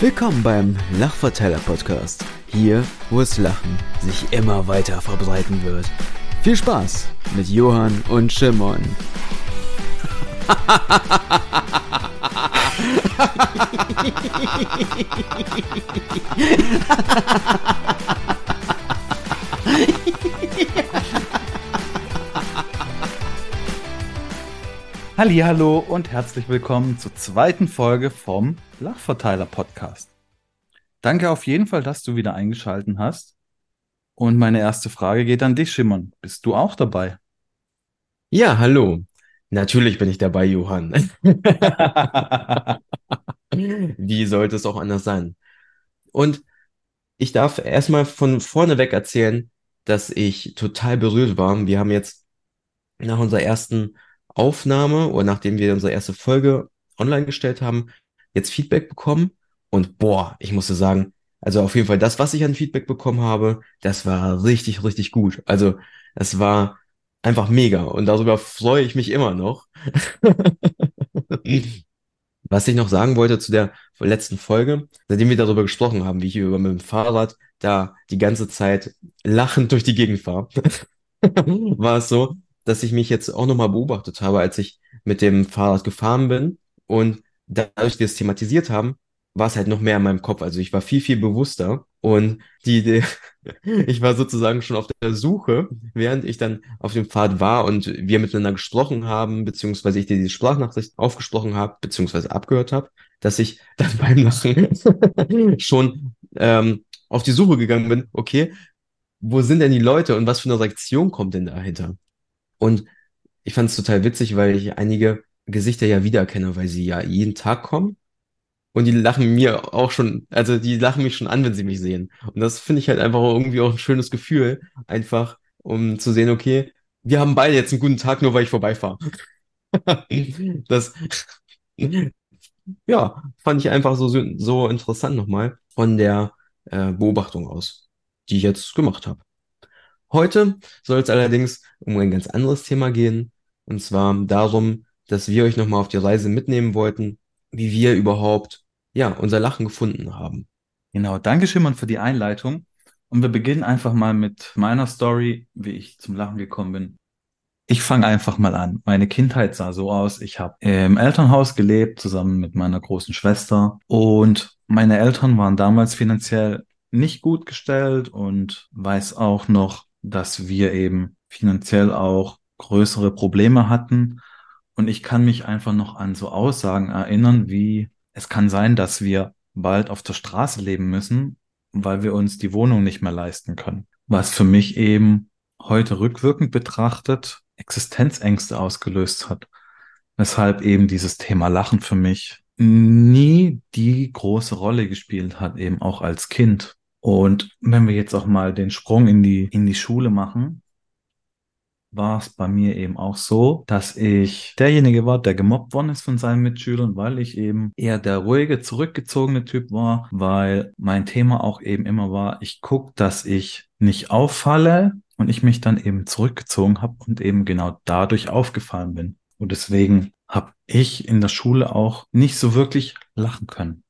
Willkommen beim Lachverteiler Podcast. Hier, wo es Lachen sich immer weiter verbreiten wird. Viel Spaß mit Johann und Shimon. Hallo und herzlich willkommen zur zweiten Folge vom Lachverteiler Podcast. Danke auf jeden Fall, dass du wieder eingeschalten hast. Und meine erste Frage geht an dich, Schimmern. Bist du auch dabei? Ja, hallo. Natürlich bin ich dabei, Johann. Wie sollte es auch anders sein? Und ich darf erstmal von vorne weg erzählen, dass ich total berührt war. Wir haben jetzt nach unserer ersten Aufnahme oder nachdem wir unsere erste Folge online gestellt haben, jetzt Feedback bekommen. Und boah, ich musste sagen, also auf jeden Fall das, was ich an Feedback bekommen habe, das war richtig, richtig gut. Also es war einfach mega und darüber freue ich mich immer noch. Was ich noch sagen wollte zu der letzten Folge, seitdem wir darüber gesprochen haben, wie ich über mit dem Fahrrad da die ganze Zeit lachend durch die Gegend fahre, war es so, dass ich mich jetzt auch nochmal beobachtet habe, als ich mit dem Fahrrad gefahren bin und dadurch, dass wir es thematisiert haben, war es halt noch mehr in meinem Kopf. Also ich war viel, viel bewusster und die, die ich war sozusagen schon auf der Suche, während ich dann auf dem Pfad war und wir miteinander gesprochen haben, beziehungsweise ich dir die Sprachnachricht aufgesprochen habe, beziehungsweise abgehört habe, dass ich dann beim Lachen schon ähm, auf die Suche gegangen bin, okay, wo sind denn die Leute und was für eine Reaktion kommt denn dahinter? Und ich fand es total witzig, weil ich einige Gesichter ja wiedererkenne, weil sie ja jeden Tag kommen und die lachen mir auch schon, also die lachen mich schon an, wenn sie mich sehen. Und das finde ich halt einfach irgendwie auch ein schönes Gefühl, einfach um zu sehen, okay, wir haben beide jetzt einen guten Tag, nur weil ich vorbeifahre. das, ja, fand ich einfach so, so interessant nochmal von der äh, Beobachtung aus, die ich jetzt gemacht habe. Heute soll es allerdings um ein ganz anderes Thema gehen, und zwar darum, dass wir euch nochmal auf die Reise mitnehmen wollten, wie wir überhaupt, ja, unser Lachen gefunden haben. Genau, danke Schimmern für die Einleitung. Und wir beginnen einfach mal mit meiner Story, wie ich zum Lachen gekommen bin. Ich fange einfach mal an. Meine Kindheit sah so aus. Ich habe im Elternhaus gelebt, zusammen mit meiner großen Schwester. Und meine Eltern waren damals finanziell nicht gut gestellt und weiß auch noch, dass wir eben finanziell auch größere Probleme hatten. Und ich kann mich einfach noch an so Aussagen erinnern, wie es kann sein, dass wir bald auf der Straße leben müssen, weil wir uns die Wohnung nicht mehr leisten können. Was für mich eben heute rückwirkend betrachtet Existenzängste ausgelöst hat. Weshalb eben dieses Thema Lachen für mich nie die große Rolle gespielt hat, eben auch als Kind. Und wenn wir jetzt auch mal den Sprung in die, in die Schule machen, war es bei mir eben auch so, dass ich derjenige war, der gemobbt worden ist von seinen Mitschülern, weil ich eben eher der ruhige, zurückgezogene Typ war, weil mein Thema auch eben immer war, ich gucke, dass ich nicht auffalle und ich mich dann eben zurückgezogen habe und eben genau dadurch aufgefallen bin. Und deswegen habe ich in der Schule auch nicht so wirklich lachen können.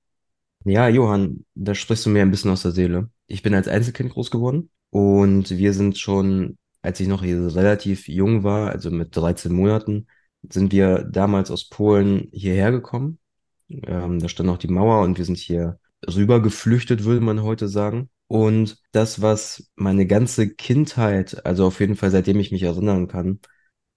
Ja, Johann, da sprichst du mir ein bisschen aus der Seele. Ich bin als Einzelkind groß geworden und wir sind schon als ich noch relativ jung war, also mit 13 Monaten, sind wir damals aus Polen hierher gekommen. Ähm, da stand noch die Mauer und wir sind hier rüber geflüchtet, würde man heute sagen. Und das, was meine ganze Kindheit, also auf jeden Fall seitdem ich mich erinnern kann,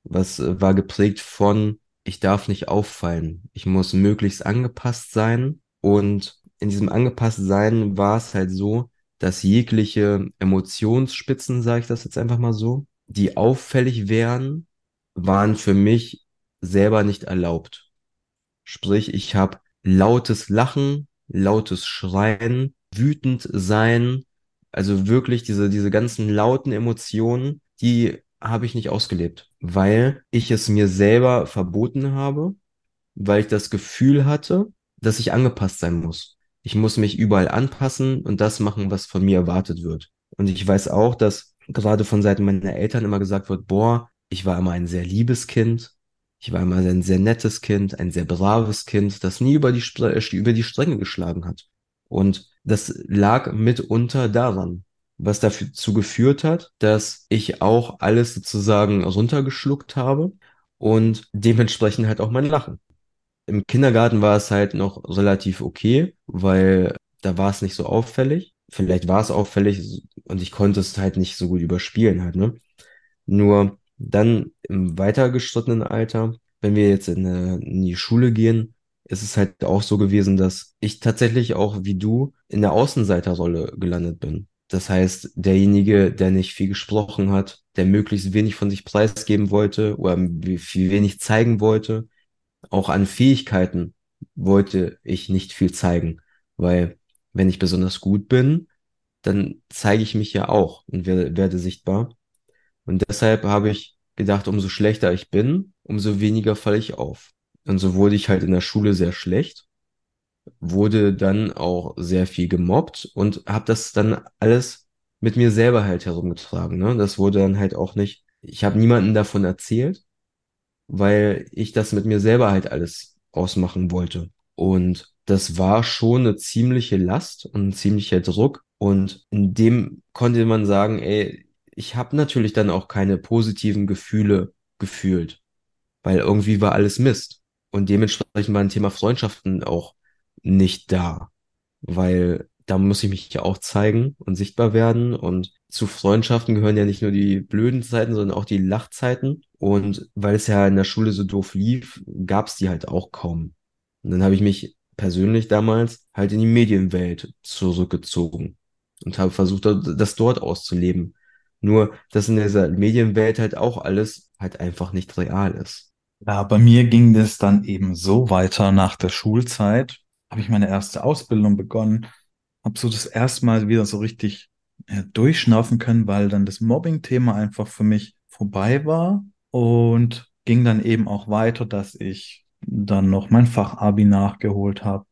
was äh, war geprägt von, ich darf nicht auffallen. Ich muss möglichst angepasst sein. Und in diesem angepasst sein war es halt so, dass jegliche Emotionsspitzen, sage ich das jetzt einfach mal so, die auffällig wären, waren für mich selber nicht erlaubt. Sprich, ich habe lautes Lachen, lautes Schreien, wütend sein, also wirklich diese, diese ganzen lauten Emotionen, die habe ich nicht ausgelebt, weil ich es mir selber verboten habe, weil ich das Gefühl hatte, dass ich angepasst sein muss. Ich muss mich überall anpassen und das machen, was von mir erwartet wird. Und ich weiß auch, dass gerade von Seiten meiner Eltern immer gesagt wird, boah, ich war immer ein sehr liebes Kind. Ich war immer ein sehr nettes Kind, ein sehr braves Kind, das nie über die, über die Stränge geschlagen hat. Und das lag mitunter daran, was dazu geführt hat, dass ich auch alles sozusagen runtergeschluckt habe und dementsprechend halt auch mein Lachen. Im Kindergarten war es halt noch relativ okay, weil da war es nicht so auffällig. Vielleicht war es auffällig und ich konnte es halt nicht so gut überspielen halt, ne? Nur dann im weitergeschrittenen Alter, wenn wir jetzt in, eine, in die Schule gehen, ist es halt auch so gewesen, dass ich tatsächlich auch wie du in der Außenseiterrolle gelandet bin. Das heißt, derjenige, der nicht viel gesprochen hat, der möglichst wenig von sich preisgeben wollte oder viel wenig zeigen wollte, auch an Fähigkeiten wollte ich nicht viel zeigen, weil wenn ich besonders gut bin, dann zeige ich mich ja auch und werde, werde sichtbar. Und deshalb habe ich gedacht, umso schlechter ich bin, umso weniger falle ich auf. Und so wurde ich halt in der Schule sehr schlecht, wurde dann auch sehr viel gemobbt und habe das dann alles mit mir selber halt herumgetragen. Ne? Das wurde dann halt auch nicht, ich habe niemanden davon erzählt, weil ich das mit mir selber halt alles ausmachen wollte. Und das war schon eine ziemliche Last und ein ziemlicher Druck. Und in dem konnte man sagen, ey, ich habe natürlich dann auch keine positiven Gefühle gefühlt, weil irgendwie war alles Mist. Und dementsprechend war ein Thema Freundschaften auch nicht da, weil da muss ich mich ja auch zeigen und sichtbar werden. Und zu Freundschaften gehören ja nicht nur die blöden Zeiten, sondern auch die Lachzeiten. Und weil es ja in der Schule so doof lief, gab es die halt auch kaum. Und dann habe ich mich persönlich damals halt in die Medienwelt zurückgezogen und habe versucht, das dort auszuleben. Nur, dass in dieser Medienwelt halt auch alles halt einfach nicht real ist. Ja, bei mir ging das dann eben so weiter nach der Schulzeit. Habe ich meine erste Ausbildung begonnen, habe so das erste Mal wieder so richtig äh, durchschnaufen können, weil dann das Mobbing-Thema einfach für mich vorbei war und ging dann eben auch weiter, dass ich dann noch mein Fachabi nachgeholt habe,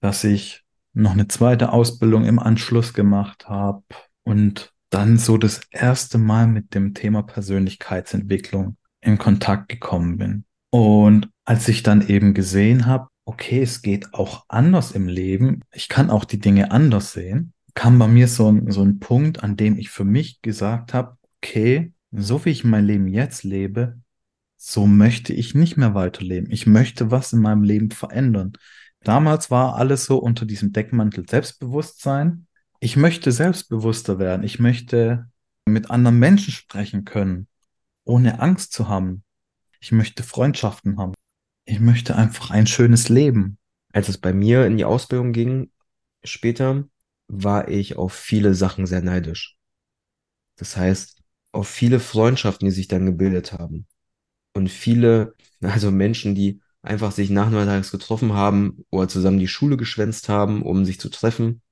dass ich noch eine zweite Ausbildung im Anschluss gemacht habe und dann so das erste Mal mit dem Thema Persönlichkeitsentwicklung in Kontakt gekommen bin. Und als ich dann eben gesehen habe, okay, es geht auch anders im Leben, ich kann auch die Dinge anders sehen, kam bei mir so ein, so ein Punkt, an dem ich für mich gesagt habe, okay, so wie ich mein Leben jetzt lebe, so möchte ich nicht mehr weiterleben. Ich möchte was in meinem Leben verändern. Damals war alles so unter diesem Deckmantel Selbstbewusstsein. Ich möchte selbstbewusster werden. Ich möchte mit anderen Menschen sprechen können, ohne Angst zu haben. Ich möchte Freundschaften haben. Ich möchte einfach ein schönes Leben. Als es bei mir in die Ausbildung ging, später, war ich auf viele Sachen sehr neidisch. Das heißt, auf viele Freundschaften, die sich dann gebildet haben. Und viele, also Menschen, die einfach sich nachmittags getroffen haben oder zusammen die Schule geschwänzt haben, um sich zu treffen,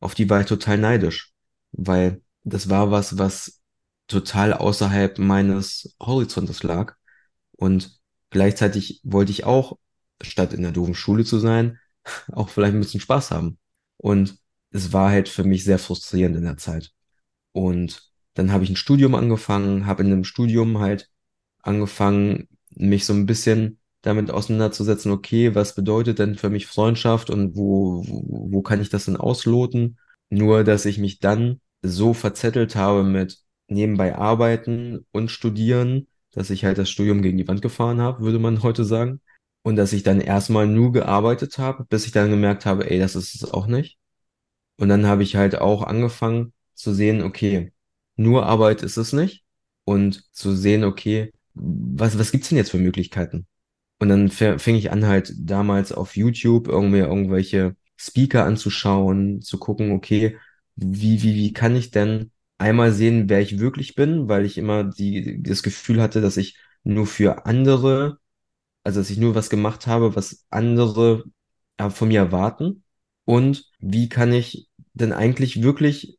auf die war ich total neidisch. Weil das war was, was total außerhalb meines Horizontes lag. Und gleichzeitig wollte ich auch, statt in der doofen Schule zu sein, auch vielleicht ein bisschen Spaß haben. Und es war halt für mich sehr frustrierend in der Zeit. Und dann habe ich ein Studium angefangen, habe in einem Studium halt angefangen, mich so ein bisschen damit auseinanderzusetzen, okay, was bedeutet denn für mich Freundschaft und wo, wo, wo kann ich das denn ausloten? Nur, dass ich mich dann so verzettelt habe mit nebenbei arbeiten und studieren, dass ich halt das Studium gegen die Wand gefahren habe, würde man heute sagen. Und dass ich dann erstmal nur gearbeitet habe, bis ich dann gemerkt habe, ey, das ist es auch nicht. Und dann habe ich halt auch angefangen zu sehen, okay, nur Arbeit ist es nicht. Und zu sehen, okay, was, was gibt's denn jetzt für Möglichkeiten? Und dann fing ich an, halt damals auf YouTube irgendwie irgendwelche Speaker anzuschauen, zu gucken, okay, wie, wie, wie kann ich denn einmal sehen, wer ich wirklich bin, weil ich immer die, das Gefühl hatte, dass ich nur für andere, also dass ich nur was gemacht habe, was andere äh, von mir erwarten. Und wie kann ich denn eigentlich wirklich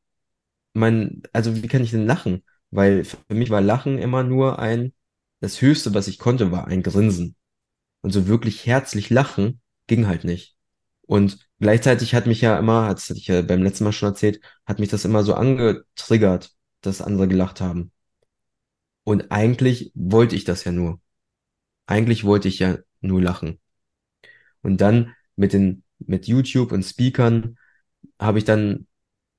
mein, also wie kann ich denn lachen? Weil für mich war Lachen immer nur ein, das Höchste, was ich konnte, war ein Grinsen. Und so wirklich herzlich lachen ging halt nicht. Und gleichzeitig hat mich ja immer, das hatte ich ja beim letzten Mal schon erzählt, hat mich das immer so angetriggert, dass andere gelacht haben. Und eigentlich wollte ich das ja nur. Eigentlich wollte ich ja nur lachen. Und dann mit den, mit YouTube und Speakern habe ich dann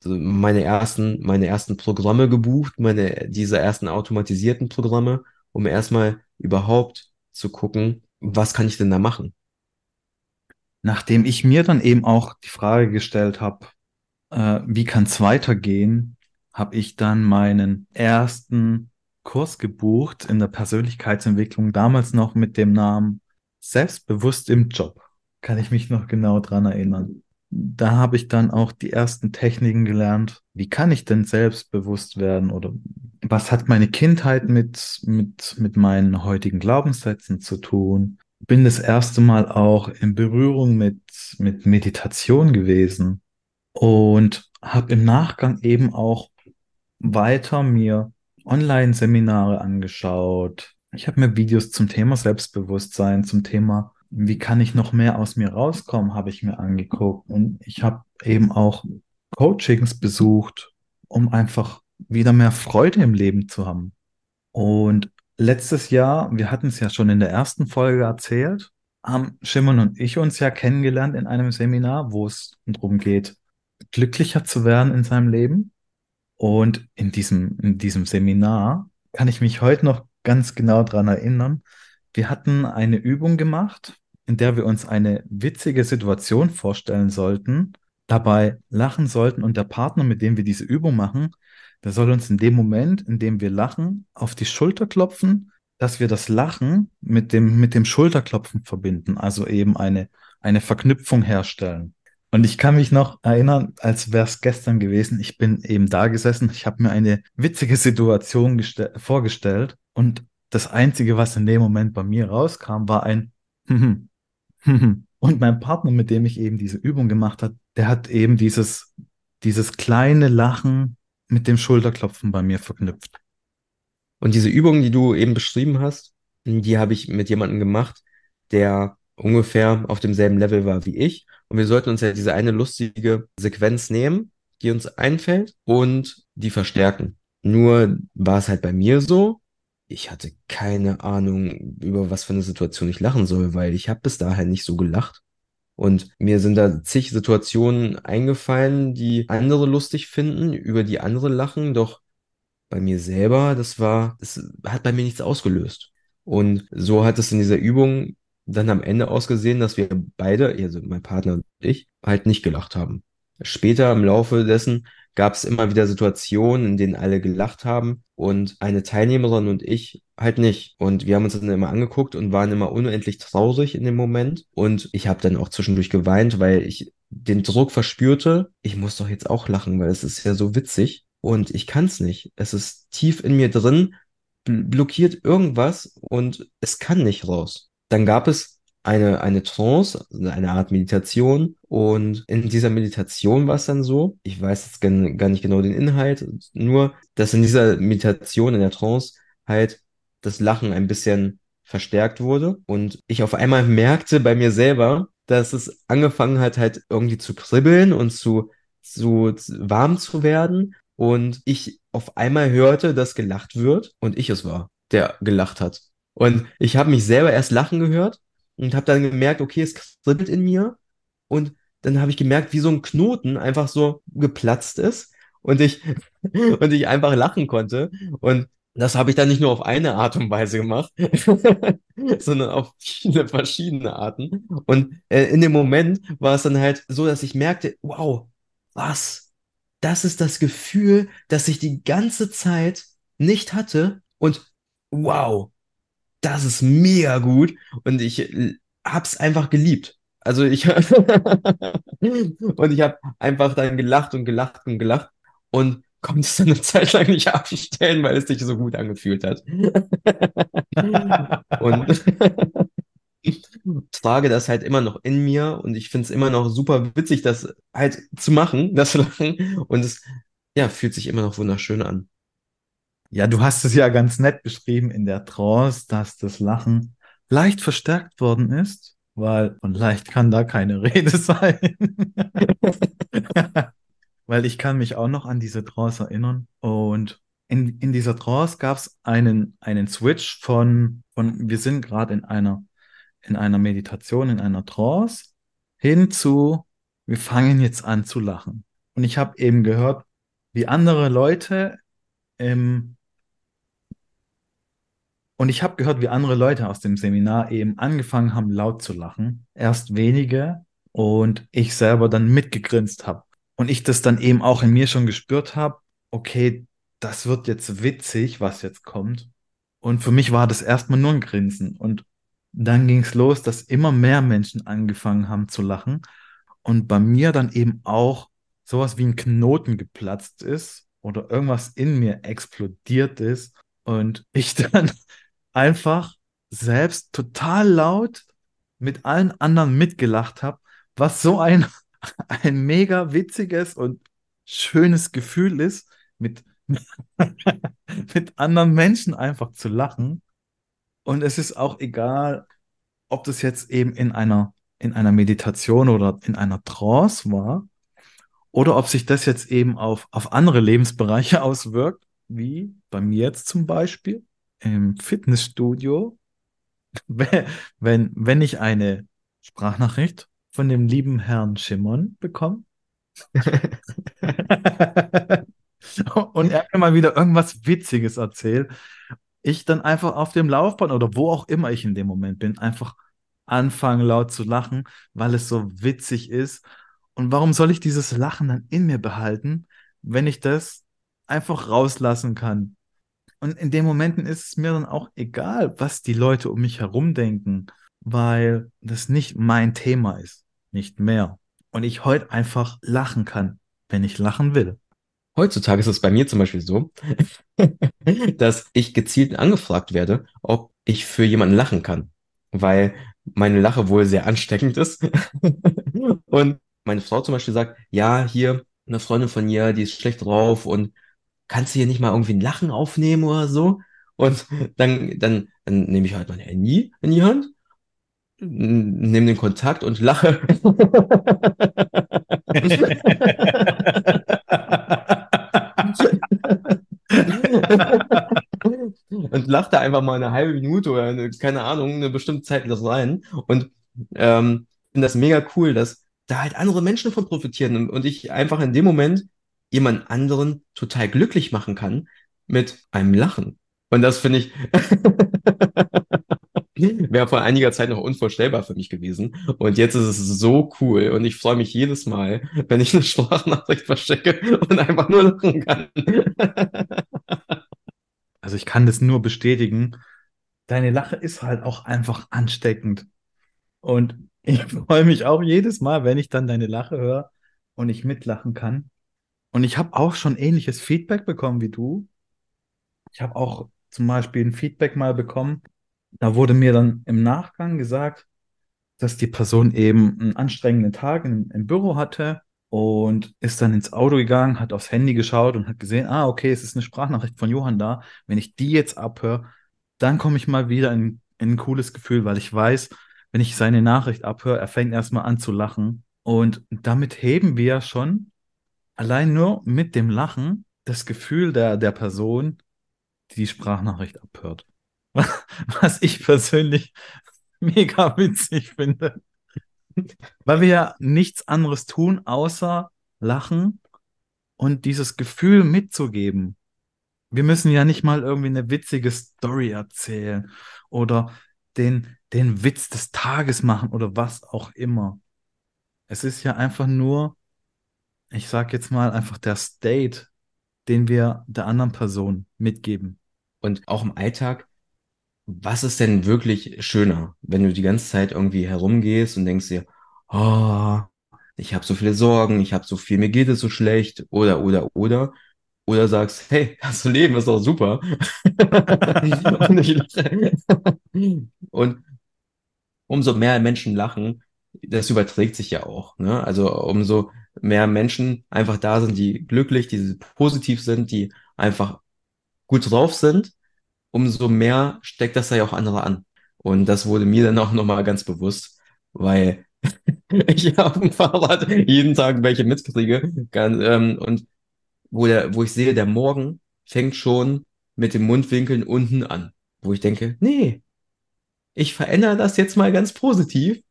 meine ersten, meine ersten Programme gebucht, meine, diese ersten automatisierten Programme, um erstmal überhaupt zu gucken, was kann ich denn da machen? Nachdem ich mir dann eben auch die Frage gestellt habe, äh, wie kann es weitergehen, habe ich dann meinen ersten Kurs gebucht in der Persönlichkeitsentwicklung, damals noch mit dem Namen Selbstbewusst im Job. Kann ich mich noch genau dran erinnern. Da habe ich dann auch die ersten Techniken gelernt. Wie kann ich denn selbstbewusst werden oder was hat meine Kindheit mit, mit, mit meinen heutigen Glaubenssätzen zu tun? Bin das erste Mal auch in Berührung mit, mit Meditation gewesen und habe im Nachgang eben auch weiter mir Online-Seminare angeschaut. Ich habe mir Videos zum Thema Selbstbewusstsein, zum Thema, wie kann ich noch mehr aus mir rauskommen, habe ich mir angeguckt. Und ich habe eben auch Coachings besucht, um einfach wieder mehr Freude im Leben zu haben. Und letztes Jahr, wir hatten es ja schon in der ersten Folge erzählt, haben Shimon und ich uns ja kennengelernt in einem Seminar, wo es darum geht, glücklicher zu werden in seinem Leben. Und in diesem, in diesem Seminar kann ich mich heute noch ganz genau dran erinnern. Wir hatten eine Übung gemacht, in der wir uns eine witzige Situation vorstellen sollten, dabei lachen sollten und der Partner, mit dem wir diese Übung machen, der soll uns in dem Moment, in dem wir lachen, auf die Schulter klopfen, dass wir das Lachen mit dem, mit dem Schulterklopfen verbinden, also eben eine, eine Verknüpfung herstellen. Und ich kann mich noch erinnern, als wäre es gestern gewesen. Ich bin eben da gesessen. Ich habe mir eine witzige Situation vorgestellt. Und das Einzige, was in dem Moment bei mir rauskam, war ein Und mein Partner, mit dem ich eben diese Übung gemacht habe, der hat eben dieses, dieses kleine Lachen mit dem Schulterklopfen bei mir verknüpft. Und diese Übung, die du eben beschrieben hast, die habe ich mit jemandem gemacht, der ungefähr auf demselben Level war wie ich. Und wir sollten uns ja diese eine lustige Sequenz nehmen, die uns einfällt und die verstärken. Nur war es halt bei mir so, ich hatte keine Ahnung, über was für eine Situation ich lachen soll, weil ich habe bis dahin nicht so gelacht. Und mir sind da zig Situationen eingefallen, die andere lustig finden, über die andere lachen, doch bei mir selber, das war, das hat bei mir nichts ausgelöst. Und so hat es in dieser Übung dann am Ende ausgesehen, dass wir beide, also mein Partner und ich, halt nicht gelacht haben. Später im Laufe dessen gab es immer wieder Situationen, in denen alle gelacht haben und eine Teilnehmerin und ich halt nicht. Und wir haben uns dann immer angeguckt und waren immer unendlich traurig in dem Moment. Und ich habe dann auch zwischendurch geweint, weil ich den Druck verspürte, ich muss doch jetzt auch lachen, weil es ist ja so witzig. Und ich kann es nicht. Es ist tief in mir drin, blockiert irgendwas und es kann nicht raus. Dann gab es eine, eine Trance, eine Art Meditation. Und in dieser Meditation war es dann so, ich weiß jetzt gar nicht genau den Inhalt, nur, dass in dieser Meditation, in der Trance, halt das Lachen ein bisschen verstärkt wurde. Und ich auf einmal merkte bei mir selber, dass es angefangen hat, halt irgendwie zu kribbeln und zu, zu, zu warm zu werden. Und ich auf einmal hörte, dass gelacht wird und ich es war, der gelacht hat. Und ich habe mich selber erst lachen gehört und habe dann gemerkt, okay, es kribbelt in mir. Und dann habe ich gemerkt, wie so ein Knoten einfach so geplatzt ist und ich, und ich einfach lachen konnte. Und das habe ich dann nicht nur auf eine Art und Weise gemacht, sondern auf viele verschiedene Arten. Und äh, in dem Moment war es dann halt so, dass ich merkte, wow, was? Das ist das Gefühl, das ich die ganze Zeit nicht hatte. Und wow, das ist mega gut und ich äh, hab's einfach geliebt. Also ich und ich habe einfach dann gelacht und gelacht und gelacht und konnte es dann eine Zeit lang nicht abstellen, weil es sich so gut angefühlt hat. und ich trage das halt immer noch in mir und ich finde es immer noch super witzig, das halt zu machen, das Lachen. Und es ja, fühlt sich immer noch wunderschön an. Ja, du hast es ja ganz nett beschrieben in der Trance, dass das Lachen leicht verstärkt worden ist, weil von leicht kann da keine Rede sein. weil ich kann mich auch noch an diese Trance erinnern und in, in dieser Trance gab es einen, einen Switch von, von wir sind gerade in einer, in einer Meditation, in einer Trance, hin zu, wir fangen jetzt an zu lachen. Und ich habe eben gehört, wie andere Leute ähm, und ich habe gehört, wie andere Leute aus dem Seminar eben angefangen haben, laut zu lachen. Erst wenige und ich selber dann mitgegrinst habe. Und ich das dann eben auch in mir schon gespürt habe, okay, das wird jetzt witzig, was jetzt kommt. Und für mich war das erstmal nur ein Grinsen. Und dann ging es los, dass immer mehr Menschen angefangen haben zu lachen. Und bei mir dann eben auch sowas wie ein Knoten geplatzt ist oder irgendwas in mir explodiert ist. Und ich dann einfach selbst total laut mit allen anderen mitgelacht habe, was so ein, ein mega witziges und schönes Gefühl ist, mit, mit anderen Menschen einfach zu lachen. Und es ist auch egal, ob das jetzt eben in einer, in einer Meditation oder in einer Trance war, oder ob sich das jetzt eben auf, auf andere Lebensbereiche auswirkt, wie bei mir jetzt zum Beispiel im Fitnessstudio, wenn, wenn ich eine Sprachnachricht von dem lieben Herrn Schimmon bekomme und er mir mal wieder irgendwas Witziges erzählt, ich dann einfach auf dem Laufband oder wo auch immer ich in dem Moment bin, einfach anfange laut zu lachen, weil es so witzig ist. Und warum soll ich dieses Lachen dann in mir behalten, wenn ich das einfach rauslassen kann? Und in den Momenten ist es mir dann auch egal, was die Leute um mich herum denken, weil das nicht mein Thema ist, nicht mehr. Und ich heute einfach lachen kann, wenn ich lachen will. Heutzutage ist es bei mir zum Beispiel so, dass ich gezielt angefragt werde, ob ich für jemanden lachen kann, weil meine Lache wohl sehr ansteckend ist. und meine Frau zum Beispiel sagt, ja, hier eine Freundin von ihr, die ist schlecht drauf und kannst du hier nicht mal irgendwie ein Lachen aufnehmen oder so? Und dann, dann, dann nehme ich halt mein Handy in die Hand, nehme den Kontakt und lache. und lache da einfach mal eine halbe Minute oder eine, keine Ahnung, eine bestimmte Zeit rein. Und ähm, finde das mega cool, dass da halt andere Menschen davon profitieren und ich einfach in dem Moment jemand anderen total glücklich machen kann mit einem Lachen. Und das finde ich wäre vor einiger Zeit noch unvorstellbar für mich gewesen. Und jetzt ist es so cool und ich freue mich jedes Mal, wenn ich eine Sprachnachricht verstecke und einfach nur lachen kann. also ich kann das nur bestätigen. Deine Lache ist halt auch einfach ansteckend. Und ich freue mich auch jedes Mal, wenn ich dann deine Lache höre und ich mitlachen kann. Und ich habe auch schon ähnliches Feedback bekommen wie du. Ich habe auch zum Beispiel ein Feedback mal bekommen. Da wurde mir dann im Nachgang gesagt, dass die Person eben einen anstrengenden Tag im, im Büro hatte und ist dann ins Auto gegangen, hat aufs Handy geschaut und hat gesehen, ah, okay, es ist eine Sprachnachricht von Johann da. Wenn ich die jetzt abhöre, dann komme ich mal wieder in, in ein cooles Gefühl, weil ich weiß, wenn ich seine Nachricht abhöre, er fängt erstmal an zu lachen. Und damit heben wir schon allein nur mit dem Lachen das Gefühl der, der Person, die die Sprachnachricht abhört. Was ich persönlich mega witzig finde. Weil wir ja nichts anderes tun, außer lachen und dieses Gefühl mitzugeben. Wir müssen ja nicht mal irgendwie eine witzige Story erzählen oder den, den Witz des Tages machen oder was auch immer. Es ist ja einfach nur ich sag jetzt mal einfach der State, den wir der anderen Person mitgeben. Und auch im Alltag, was ist denn wirklich schöner, wenn du die ganze Zeit irgendwie herumgehst und denkst dir, oh, ich habe so viele Sorgen, ich habe so viel, mir geht es so schlecht, oder, oder, oder. Oder sagst, hey, das Leben ist doch super. und, umso mehr Menschen lachen, das überträgt sich ja auch. Ne? Also umso mehr Menschen einfach da sind, die glücklich, die positiv sind, die einfach gut drauf sind, umso mehr steckt das da ja auch andere an. Und das wurde mir dann auch nochmal ganz bewusst, weil ich auf dem Fahrrad jeden Tag welche mitkriege. Ähm, und wo, der, wo ich sehe, der Morgen fängt schon mit den Mundwinkeln unten an. Wo ich denke, nee, ich verändere das jetzt mal ganz positiv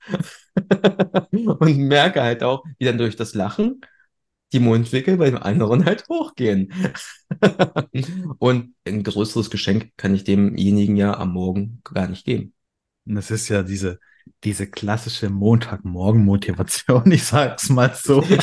und merke halt auch, wie dann durch das Lachen die Mundwinkel beim anderen halt hochgehen. Und ein größeres Geschenk kann ich demjenigen ja am Morgen gar nicht geben. Und das ist ja diese, diese klassische Montagmorgen-Motivation, ich sag's mal so.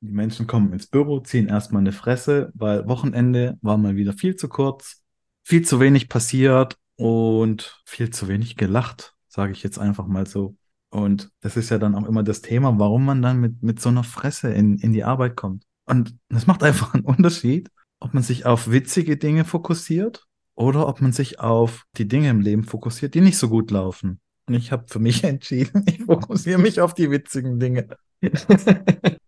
Die Menschen kommen ins Büro, ziehen erstmal eine Fresse, weil Wochenende war mal wieder viel zu kurz, viel zu wenig passiert und viel zu wenig gelacht, sage ich jetzt einfach mal so. Und das ist ja dann auch immer das Thema, warum man dann mit, mit so einer Fresse in, in die Arbeit kommt. Und das macht einfach einen Unterschied, ob man sich auf witzige Dinge fokussiert oder ob man sich auf die Dinge im Leben fokussiert, die nicht so gut laufen. Und ich habe für mich entschieden, ich fokussiere mich auf die witzigen Dinge.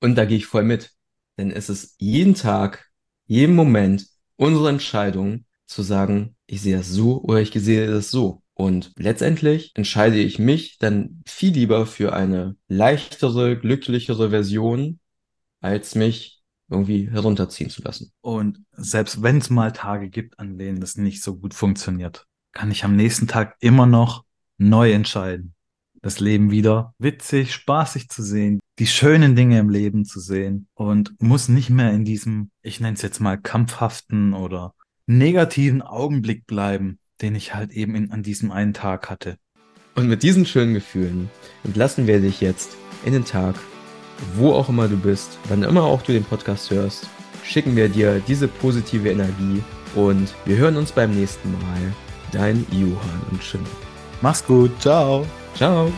Und da gehe ich voll mit. Denn es ist jeden Tag, jeden Moment unsere Entscheidung zu sagen, ich sehe das so oder ich sehe das so. Und letztendlich entscheide ich mich dann viel lieber für eine leichtere, glücklichere Version, als mich irgendwie herunterziehen zu lassen. Und selbst wenn es mal Tage gibt, an denen das nicht so gut funktioniert, kann ich am nächsten Tag immer noch neu entscheiden das Leben wieder witzig, spaßig zu sehen, die schönen Dinge im Leben zu sehen und muss nicht mehr in diesem, ich nenne es jetzt mal kampfhaften oder negativen Augenblick bleiben, den ich halt eben in, an diesem einen Tag hatte. Und mit diesen schönen Gefühlen entlassen wir dich jetzt in den Tag, wo auch immer du bist, wann immer auch du den Podcast hörst, schicken wir dir diese positive Energie und wir hören uns beim nächsten Mal. Dein Johann und Schimmel. Mach's gut, ciao. Ciao.